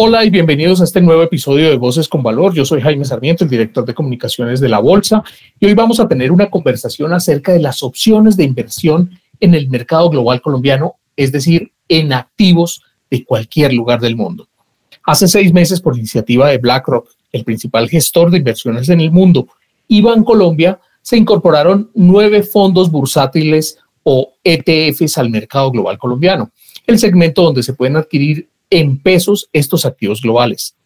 Hola y bienvenidos a este nuevo episodio de Voces con Valor. Yo soy Jaime Sarmiento, el director de comunicaciones de la Bolsa, y hoy vamos a tener una conversación acerca de las opciones de inversión en el mercado global colombiano, es decir, en activos de cualquier lugar del mundo. Hace seis meses, por iniciativa de BlackRock, el principal gestor de inversiones en el mundo, y Colombia, se incorporaron nueve fondos bursátiles o ETFs al mercado global colombiano, el segmento donde se pueden adquirir en pesos estos activos globales.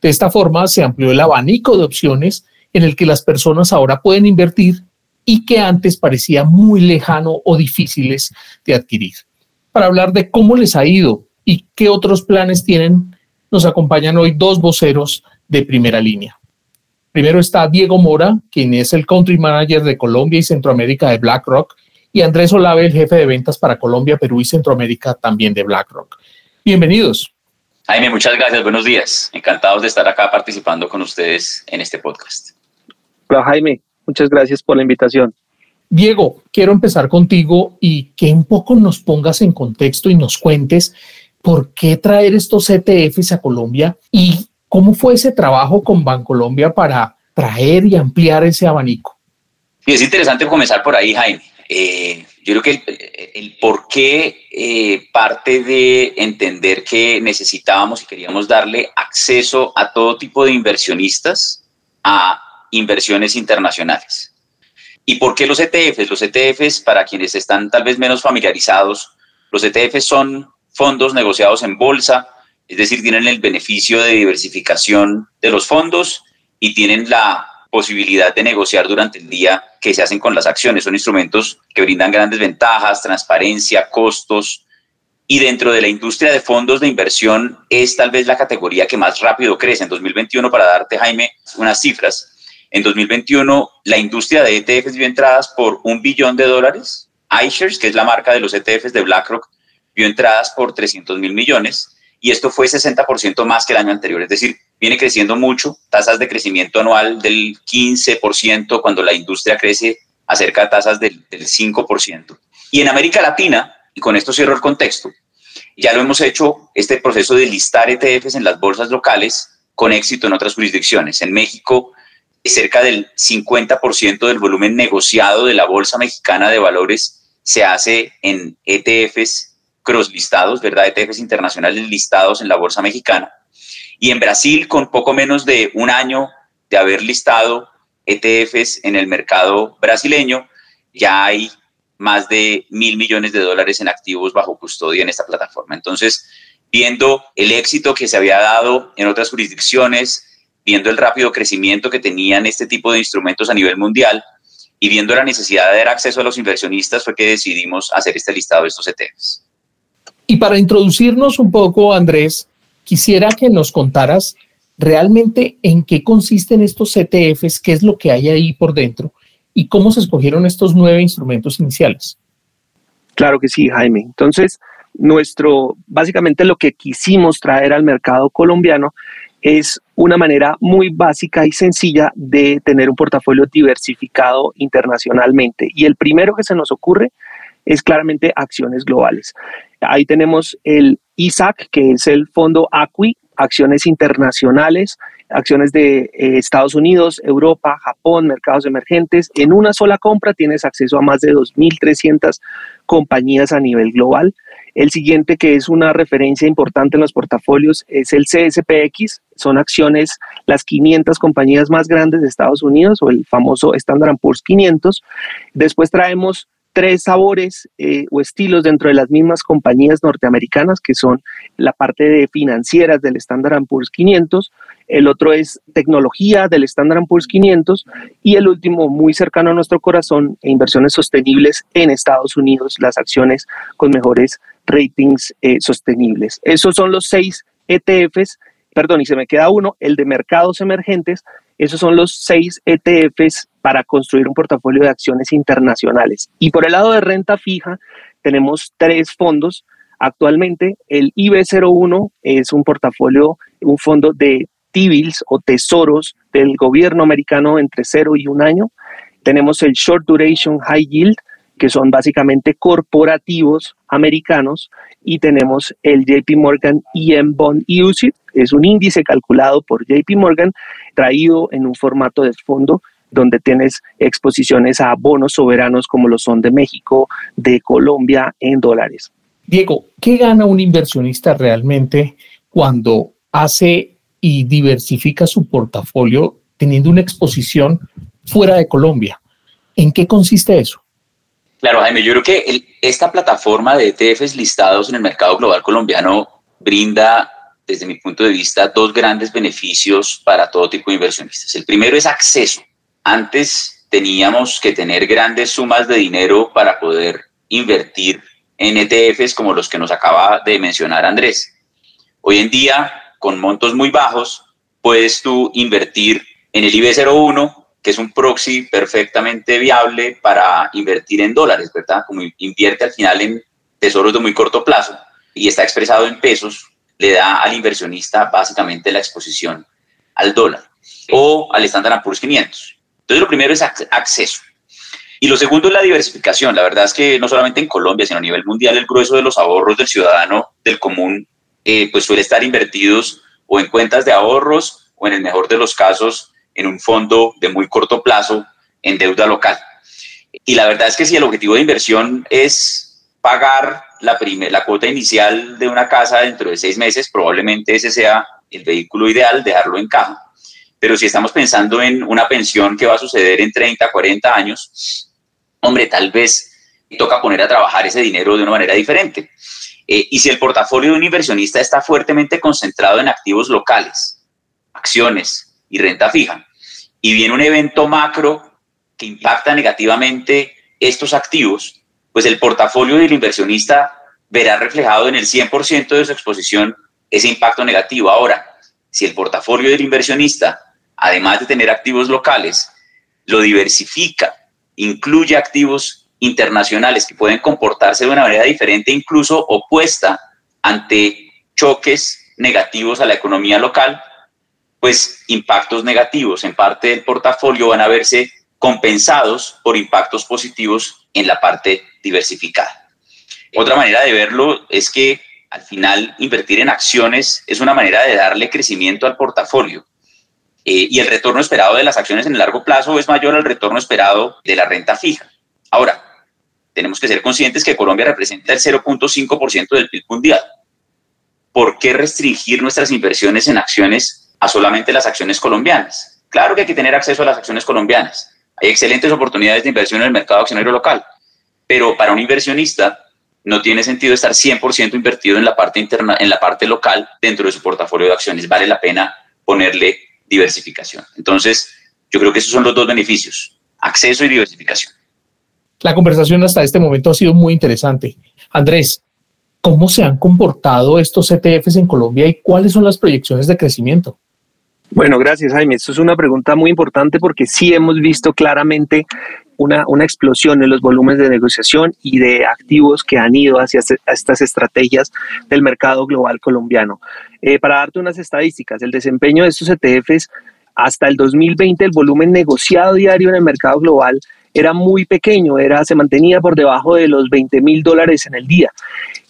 De esta forma se amplió el abanico de opciones en el que las personas ahora pueden invertir y que antes parecía muy lejano o difíciles de adquirir. Para hablar de cómo les ha ido y qué otros planes tienen, nos acompañan hoy dos voceros de primera línea. Primero está Diego Mora, quien es el Country Manager de Colombia y Centroamérica de BlackRock, y Andrés Olave, el jefe de ventas para Colombia, Perú y Centroamérica también de BlackRock. Bienvenidos. Jaime, muchas gracias. Buenos días. Encantados de estar acá participando con ustedes en este podcast. Hola Jaime, muchas gracias por la invitación. Diego, quiero empezar contigo y que un poco nos pongas en contexto y nos cuentes por qué traer estos ETFs a Colombia y cómo fue ese trabajo con Bancolombia para traer y ampliar ese abanico. Y es interesante comenzar por ahí, Jaime. Eh, yo creo que el, por qué eh, parte de entender que necesitábamos y queríamos darle acceso a todo tipo de inversionistas a inversiones internacionales. ¿Y por qué los ETFs? Los ETFs, para quienes están tal vez menos familiarizados, los ETFs son fondos negociados en bolsa, es decir, tienen el beneficio de diversificación de los fondos y tienen la posibilidad de negociar durante el día que se hacen con las acciones. Son instrumentos que brindan grandes ventajas, transparencia, costos. Y dentro de la industria de fondos de inversión es tal vez la categoría que más rápido crece. En 2021, para darte, Jaime, unas cifras, en 2021 la industria de ETFs vio entradas por un billón de dólares. iShares, que es la marca de los ETFs de BlackRock, vio entradas por 300 mil millones y esto fue 60% más que el año anterior. Es decir, viene creciendo mucho, tasas de crecimiento anual del 15%, cuando la industria crece acerca de tasas del, 5%. Y en América Latina, y con esto cierro el contexto, ya lo hemos hecho, este proceso de listar ETFs en las bolsas locales con éxito en otras jurisdicciones. En México, cerca del 50% del volumen negociado de la Bolsa Mexicana de Valores se hace en ETFs cross listados, ¿verdad? ETFs internacionales listados en la Bolsa Mexicana. Y en Brasil, con poco menos de un año de haber listado ETFs en el mercado brasileño, ya hay más de mil millones de dólares en activos bajo custodia en esta plataforma. Entonces, viendo el éxito que se había dado en otras jurisdicciones, viendo el rápido crecimiento que tenían este tipo de instrumentos a nivel mundial y viendo la necesidad de dar acceso a los inversionistas, fue que decidimos hacer este listado de estos ETFs. Y para introducirnos un poco, Andrés, quisiera que nos contaras realmente en qué consisten estos ETFs, qué es lo que hay ahí por dentro y cómo se escogieron estos nueve instrumentos iniciales. Claro que sí, Jaime. Entonces, nuestro, básicamente lo que quisimos traer al mercado colombiano es una manera muy básica y sencilla de tener un portafolio diversificado internacionalmente. Y el primero que se nos ocurre es claramente acciones globales. Ahí tenemos el ISAC, que es el fondo ACUI, acciones internacionales, acciones de eh, Estados Unidos, Europa, Japón, mercados emergentes. En una sola compra tienes acceso a más de 2.300 compañías a nivel global. El siguiente, que es una referencia importante en los portafolios, es el CSPX. Son acciones, las 500 compañías más grandes de Estados Unidos o el famoso Standard Poor's 500. Después traemos tres sabores eh, o estilos dentro de las mismas compañías norteamericanas, que son la parte de financieras del Standard Poor's 500, el otro es tecnología del Standard Poor's 500 y el último, muy cercano a nuestro corazón, e inversiones sostenibles en Estados Unidos, las acciones con mejores ratings eh, sostenibles. Esos son los seis ETFs perdón, y se me queda uno, el de mercados emergentes. Esos son los seis ETFs para construir un portafolio de acciones internacionales. Y por el lado de renta fija, tenemos tres fondos. Actualmente, el IB01 es un portafolio, un fondo de T-bills o tesoros del gobierno americano entre cero y un año. Tenemos el Short Duration High Yield, que son básicamente corporativos americanos, y tenemos el JP Morgan EM Bond UCIT, es un índice calculado por JP Morgan, traído en un formato de fondo donde tienes exposiciones a bonos soberanos como lo son de México, de Colombia en dólares. Diego, ¿qué gana un inversionista realmente cuando hace y diversifica su portafolio teniendo una exposición fuera de Colombia? ¿En qué consiste eso? Claro, Jaime, yo creo que esta plataforma de ETFs listados en el mercado global colombiano brinda, desde mi punto de vista, dos grandes beneficios para todo tipo de inversionistas. El primero es acceso. Antes teníamos que tener grandes sumas de dinero para poder invertir en ETFs como los que nos acaba de mencionar Andrés. Hoy en día, con montos muy bajos, puedes tú invertir en el IB01 que es un proxy perfectamente viable para invertir en dólares, ¿verdad? Como invierte al final en tesoros de muy corto plazo y está expresado en pesos, le da al inversionista básicamente la exposición al dólar o al Standard Poor's 500. Entonces, lo primero es acceso. Y lo segundo es la diversificación. La verdad es que no solamente en Colombia, sino a nivel mundial, el grueso de los ahorros del ciudadano del común, eh, pues suele estar invertidos o en cuentas de ahorros o en el mejor de los casos en un fondo de muy corto plazo en deuda local. Y la verdad es que si el objetivo de inversión es pagar la, la cuota inicial de una casa dentro de seis meses, probablemente ese sea el vehículo ideal, dejarlo en caja. Pero si estamos pensando en una pensión que va a suceder en 30, 40 años, hombre, tal vez toca poner a trabajar ese dinero de una manera diferente. Eh, y si el portafolio de un inversionista está fuertemente concentrado en activos locales, acciones, y renta fija. Y viene un evento macro que impacta negativamente estos activos, pues el portafolio del inversionista verá reflejado en el 100% de su exposición ese impacto negativo. Ahora, si el portafolio del inversionista, además de tener activos locales, lo diversifica, incluye activos internacionales que pueden comportarse de una manera diferente, incluso opuesta ante choques negativos a la economía local, pues impactos negativos en parte del portafolio van a verse compensados por impactos positivos en la parte diversificada. Otra manera de verlo es que al final invertir en acciones es una manera de darle crecimiento al portafolio. Eh, y el retorno esperado de las acciones en el largo plazo es mayor al retorno esperado de la renta fija. Ahora, tenemos que ser conscientes que Colombia representa el 0.5% del PIB mundial. ¿Por qué restringir nuestras inversiones en acciones a solamente las acciones colombianas. Claro que hay que tener acceso a las acciones colombianas. Hay excelentes oportunidades de inversión en el mercado accionario local, pero para un inversionista no tiene sentido estar 100% invertido en la parte interna, en la parte local dentro de su portafolio de acciones. Vale la pena ponerle diversificación. Entonces, yo creo que esos son los dos beneficios, acceso y diversificación. La conversación hasta este momento ha sido muy interesante. Andrés, ¿cómo se han comportado estos ETFs en Colombia y cuáles son las proyecciones de crecimiento? Bueno, gracias Jaime. Esto es una pregunta muy importante porque sí hemos visto claramente una, explosión en los volúmenes de negociación y de activos que han ido hacia este, estas estrategias del mercado global colombiano. Eh, para darte unas estadísticas, el desempeño de estos ETFs hasta el 2020, el volumen negociado diario en el mercado global era muy pequeño, era, se mantenía por debajo de los 20 mil dólares en el día.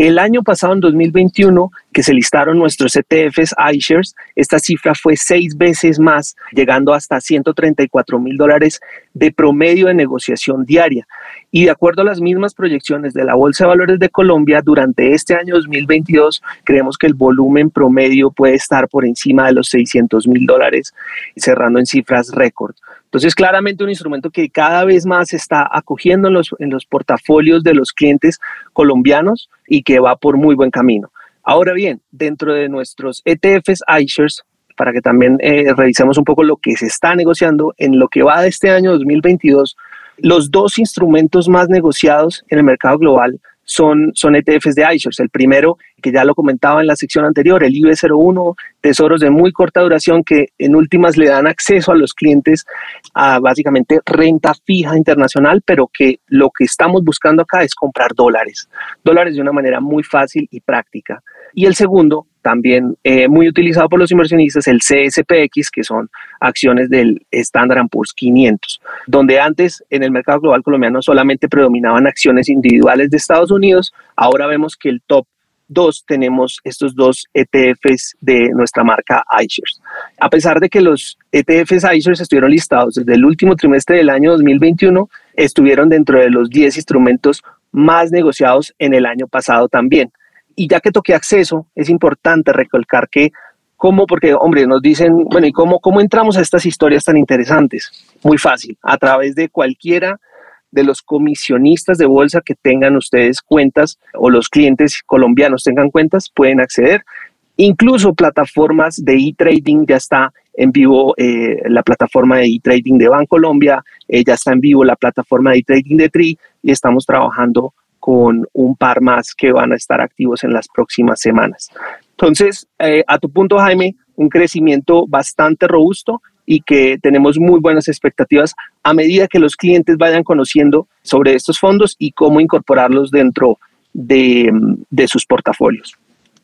El año pasado, en 2021, que se listaron nuestros ETFs iShares, esta cifra fue seis veces más, llegando hasta 134 mil dólares de promedio de negociación diaria. Y de acuerdo a las mismas proyecciones de la Bolsa de Valores de Colombia, durante este año 2022 creemos que el volumen promedio puede estar por encima de los 600 mil dólares, cerrando en cifras récord. Entonces, claramente un instrumento que cada vez más se está acogiendo en los, en los portafolios de los clientes colombianos y que va por muy buen camino. Ahora bien, dentro de nuestros ETFs iShares, para que también eh, revisemos un poco lo que se está negociando en lo que va de este año 2022, los dos instrumentos más negociados en el mercado global son, son ETFs de iShares. El primero, que ya lo comentaba en la sección anterior, el IB01, tesoros de muy corta duración que en últimas le dan acceso a los clientes a básicamente renta fija internacional, pero que lo que estamos buscando acá es comprar dólares, dólares de una manera muy fácil y práctica. Y el segundo, también eh, muy utilizado por los inversionistas, el CSPX, que son acciones del Standard Poor's 500, donde antes en el mercado global colombiano solamente predominaban acciones individuales de Estados Unidos, ahora vemos que el top 2 tenemos estos dos ETFs de nuestra marca iShares. A pesar de que los ETFs iShares estuvieron listados desde el último trimestre del año 2021, estuvieron dentro de los 10 instrumentos más negociados en el año pasado también. Y ya que toqué acceso, es importante recalcar que ¿Cómo? Porque, hombre, nos dicen, bueno, ¿y cómo, cómo entramos a estas historias tan interesantes? Muy fácil, a través de cualquiera de los comisionistas de bolsa que tengan ustedes cuentas o los clientes colombianos tengan cuentas, pueden acceder. Incluso plataformas de e-trading ya está en vivo eh, la plataforma de e-trading de Bancolombia, eh, ya está en vivo la plataforma de e-trading de TRI y estamos trabajando con un par más que van a estar activos en las próximas semanas. Entonces, eh, a tu punto, Jaime, un crecimiento bastante robusto y que tenemos muy buenas expectativas a medida que los clientes vayan conociendo sobre estos fondos y cómo incorporarlos dentro de, de sus portafolios.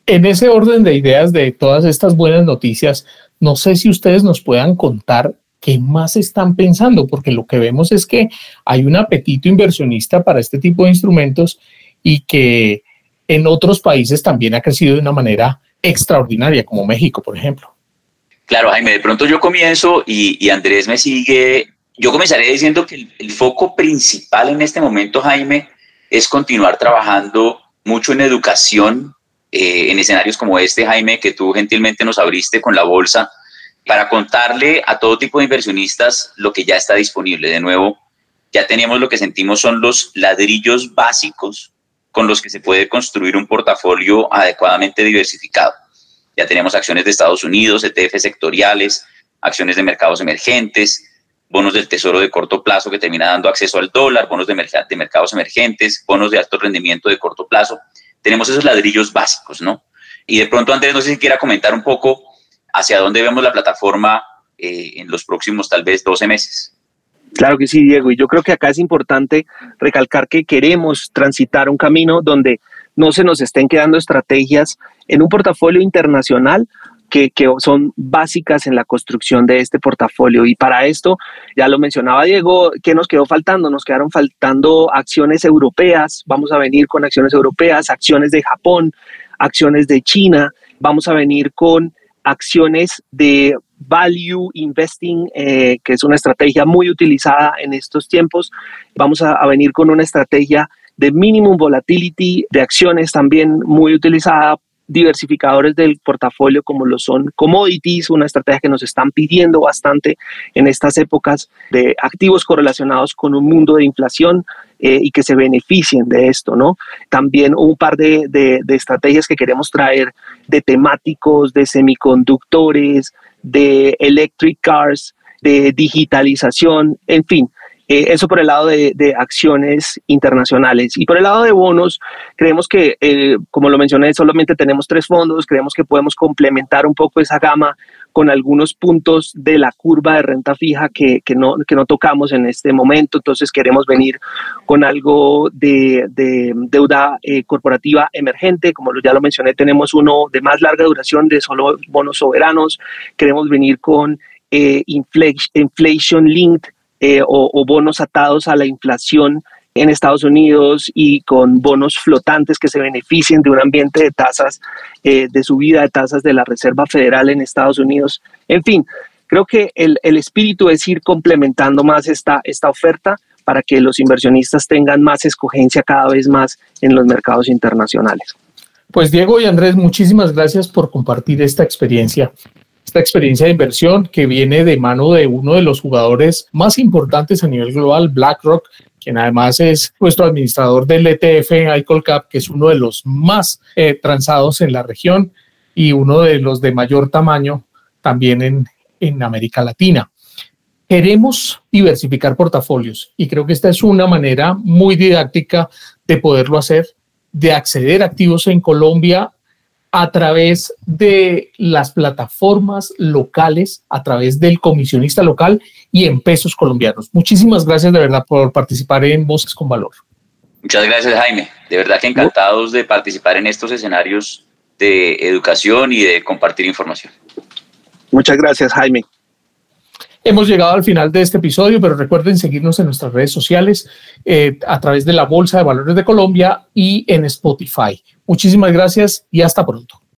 En ese orden de ideas de todas estas buenas noticias, no sé si ustedes nos puedan contar qué más están pensando, porque lo que vemos es que hay un apetito inversionista para este tipo de instrumentos y que en otros países también ha crecido de una manera extraordinaria, como México, por ejemplo. Claro, Jaime, de pronto yo comienzo y, Andrés me sigue. Yo comenzaré diciendo que el, foco principal en este momento, Jaime, es continuar trabajando mucho en educación, eh, en escenarios como este, Jaime, que tú gentilmente nos abriste con la bolsa, para contarle a todo tipo de inversionistas lo que ya está disponible. De nuevo, ya tenemos lo que sentimos son los ladrillos básicos con los que se puede construir un portafolio adecuadamente diversificado. Ya tenemos acciones de Estados Unidos, ETF sectoriales, acciones de mercados emergentes, bonos del tesoro de corto plazo que termina dando acceso al dólar, bonos de, de mercados emergentes, bonos de alto rendimiento de corto plazo. Tenemos esos ladrillos básicos, ¿no? Y de pronto, Andrés, no sé si quiera comentar un poco hacia dónde vemos la plataforma eh, en los próximos tal vez 12 meses. Claro que sí, Diego. Y yo creo que acá es importante recalcar que queremos transitar un camino donde no se nos estén quedando estrategias en un portafolio internacional que, que, son básicas en la construcción de este portafolio. Y para esto, ya lo mencionaba Diego, ¿qué nos quedó faltando? Nos quedaron faltando acciones europeas, vamos a venir con acciones europeas, acciones de Japón, acciones de China, vamos a venir con acciones de value investing, eh, que es una estrategia muy utilizada en estos tiempos. Vamos a, a, venir con una estrategia de minimum volatility de acciones también muy utilizada diversificadores del portafolio como lo son commodities, una estrategia que nos están pidiendo bastante en estas épocas de activos correlacionados con un mundo de inflación eh, y que se beneficien de esto, ¿no? También un par de, de, de estrategias que queremos traer de temáticos, de semiconductores, de electric cars, de digitalización, en fin, eh, eso por el lado de, acciones internacionales. Y por el lado de bonos, creemos que, eh, como lo mencioné, solamente tenemos tres fondos. Creemos que podemos complementar un poco esa gama con algunos puntos de la curva de renta fija que, no, que no tocamos en este momento. Entonces queremos venir con algo de, deuda eh, corporativa emergente. Como ya lo mencioné, tenemos uno de más larga duración de solo bonos soberanos. Queremos venir con inflation linked eh, o, bonos atados a la inflación en Estados Unidos y con bonos flotantes que se beneficien de un ambiente de tasas, eh, de subida de tasas de la Reserva Federal en Estados Unidos. En fin, creo que el, el espíritu es ir complementando más esta, esta oferta para que los inversionistas tengan más escogencia cada vez más en los mercados internacionales. Pues Diego y Andrés, muchísimas gracias por compartir esta experiencia esta experiencia de inversión que viene de mano de uno de los jugadores más importantes a nivel global, BlackRock, quien además es nuestro administrador del ETF ICOLCAP, que es uno de los más eh, transados en la región y uno de los de mayor tamaño también en, en América Latina. Queremos diversificar portafolios y creo que esta es una manera muy didáctica de poderlo hacer de acceder a activos en Colombia a través de las plataformas locales, a través del comisionista local y en pesos colombianos. Muchísimas gracias de verdad por participar en Voces con Valor. Muchas gracias Jaime. De verdad que encantados de participar en estos escenarios de educación y de compartir información. Muchas gracias Jaime. Hemos llegado al final de este episodio, pero recuerden seguirnos en nuestras redes sociales eh, a través de la Bolsa de Valores de Colombia y en Spotify. Muchísimas gracias y hasta pronto.